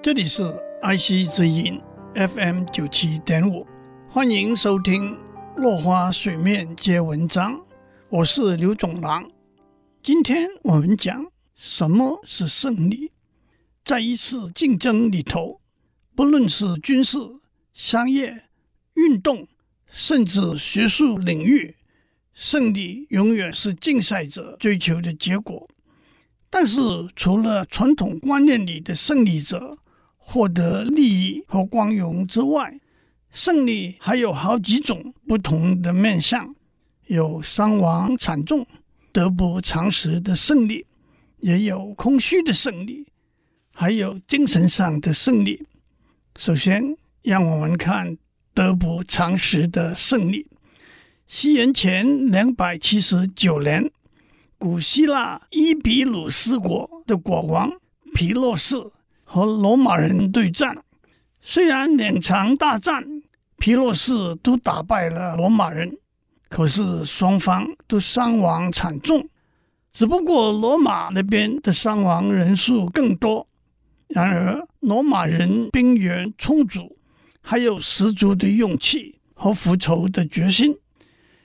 这里是爱惜之音 FM 九七点五，欢迎收听《落花水面皆文章》，我是刘总郎。今天我们讲什么是胜利。在一次竞争里头，不论是军事、商业、运动，甚至学术领域，胜利永远是竞赛者追求的结果。但是，除了传统观念里的胜利者，获得利益和光荣之外，胜利还有好几种不同的面相：有伤亡惨重、得不偿失的胜利，也有空虚的胜利，还有精神上的胜利。首先，让我们看得不偿失的胜利。西元前两百七十九年，古希腊伊比鲁斯国的国王皮洛士。和罗马人对战，虽然两场大战，皮洛士都打败了罗马人，可是双方都伤亡惨重。只不过罗马那边的伤亡人数更多。然而，罗马人兵源充足，还有十足的勇气和复仇的决心。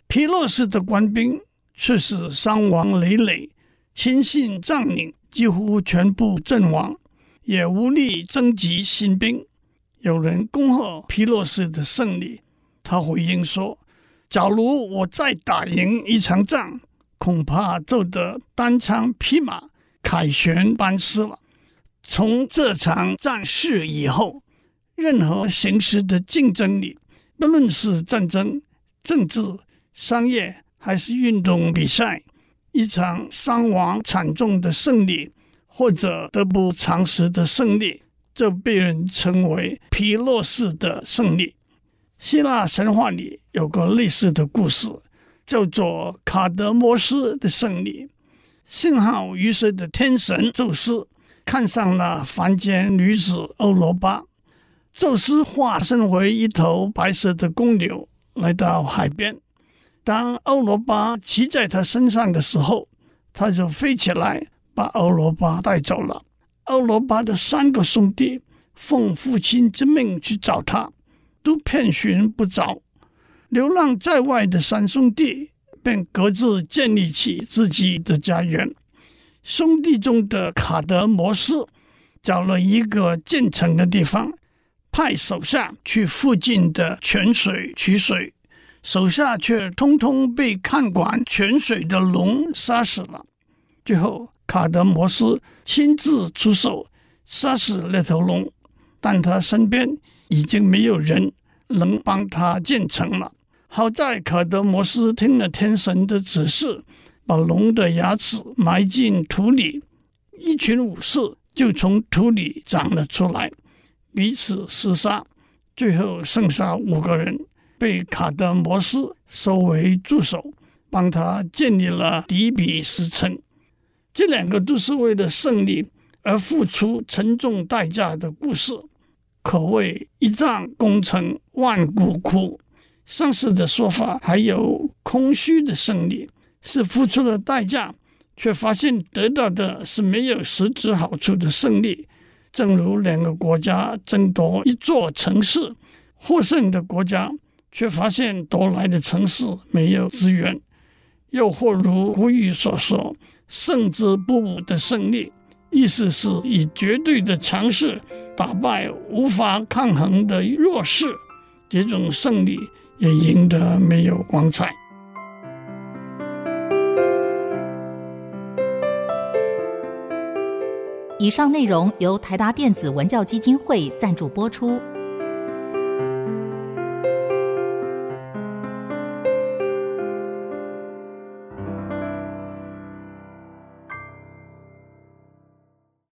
皮洛士的官兵却是伤亡累累，亲信将领几乎全部阵亡。也无力征集新兵。有人恭贺皮洛士的胜利，他回应说：“假如我再打赢一场仗，恐怕就得单枪匹马凯旋班师了。”从这场战事以后，任何形式的竞争里，不论是战争、政治、商业还是运动比赛，一场伤亡惨重的胜利。或者得不偿失的胜利，就被人称为皮洛士的胜利。希腊神话里有个类似的故事，叫做卡德摩斯的胜利。信号鱼蛇的天神宙斯看上了凡间女子欧罗巴，宙斯化身为一头白色的公牛来到海边。当欧罗巴骑在他身上的时候，他就飞起来。把欧罗巴带走了。欧罗巴的三个兄弟奉父亲之命去找他，都遍寻不着。流浪在外的三兄弟便各自建立起自己的家园。兄弟中的卡德摩斯找了一个建城的地方，派手下去附近的泉水取水，手下却通通被看管泉水的龙杀死了。最后。卡德摩斯亲自出手杀死那头龙，但他身边已经没有人能帮他建城了。好在卡德摩斯听了天神的指示，把龙的牙齿埋进土里，一群武士就从土里长了出来，彼此厮杀，最后剩下五个人被卡德摩斯收为助手，帮他建立了底比斯城。这两个都是为了胜利而付出沉重代价的故事，可谓一将功成万骨枯。上次的说法还有空虚的胜利，是付出了代价，却发现得到的是没有实质好处的胜利。正如两个国家争夺一座城市，获胜的国家却发现夺来的城市没有资源，又或如古语所说。胜之不武的胜利，意思是以绝对的强势打败无法抗衡的弱势。这种胜利也赢得没有光彩。以上内容由台达电子文教基金会赞助播出。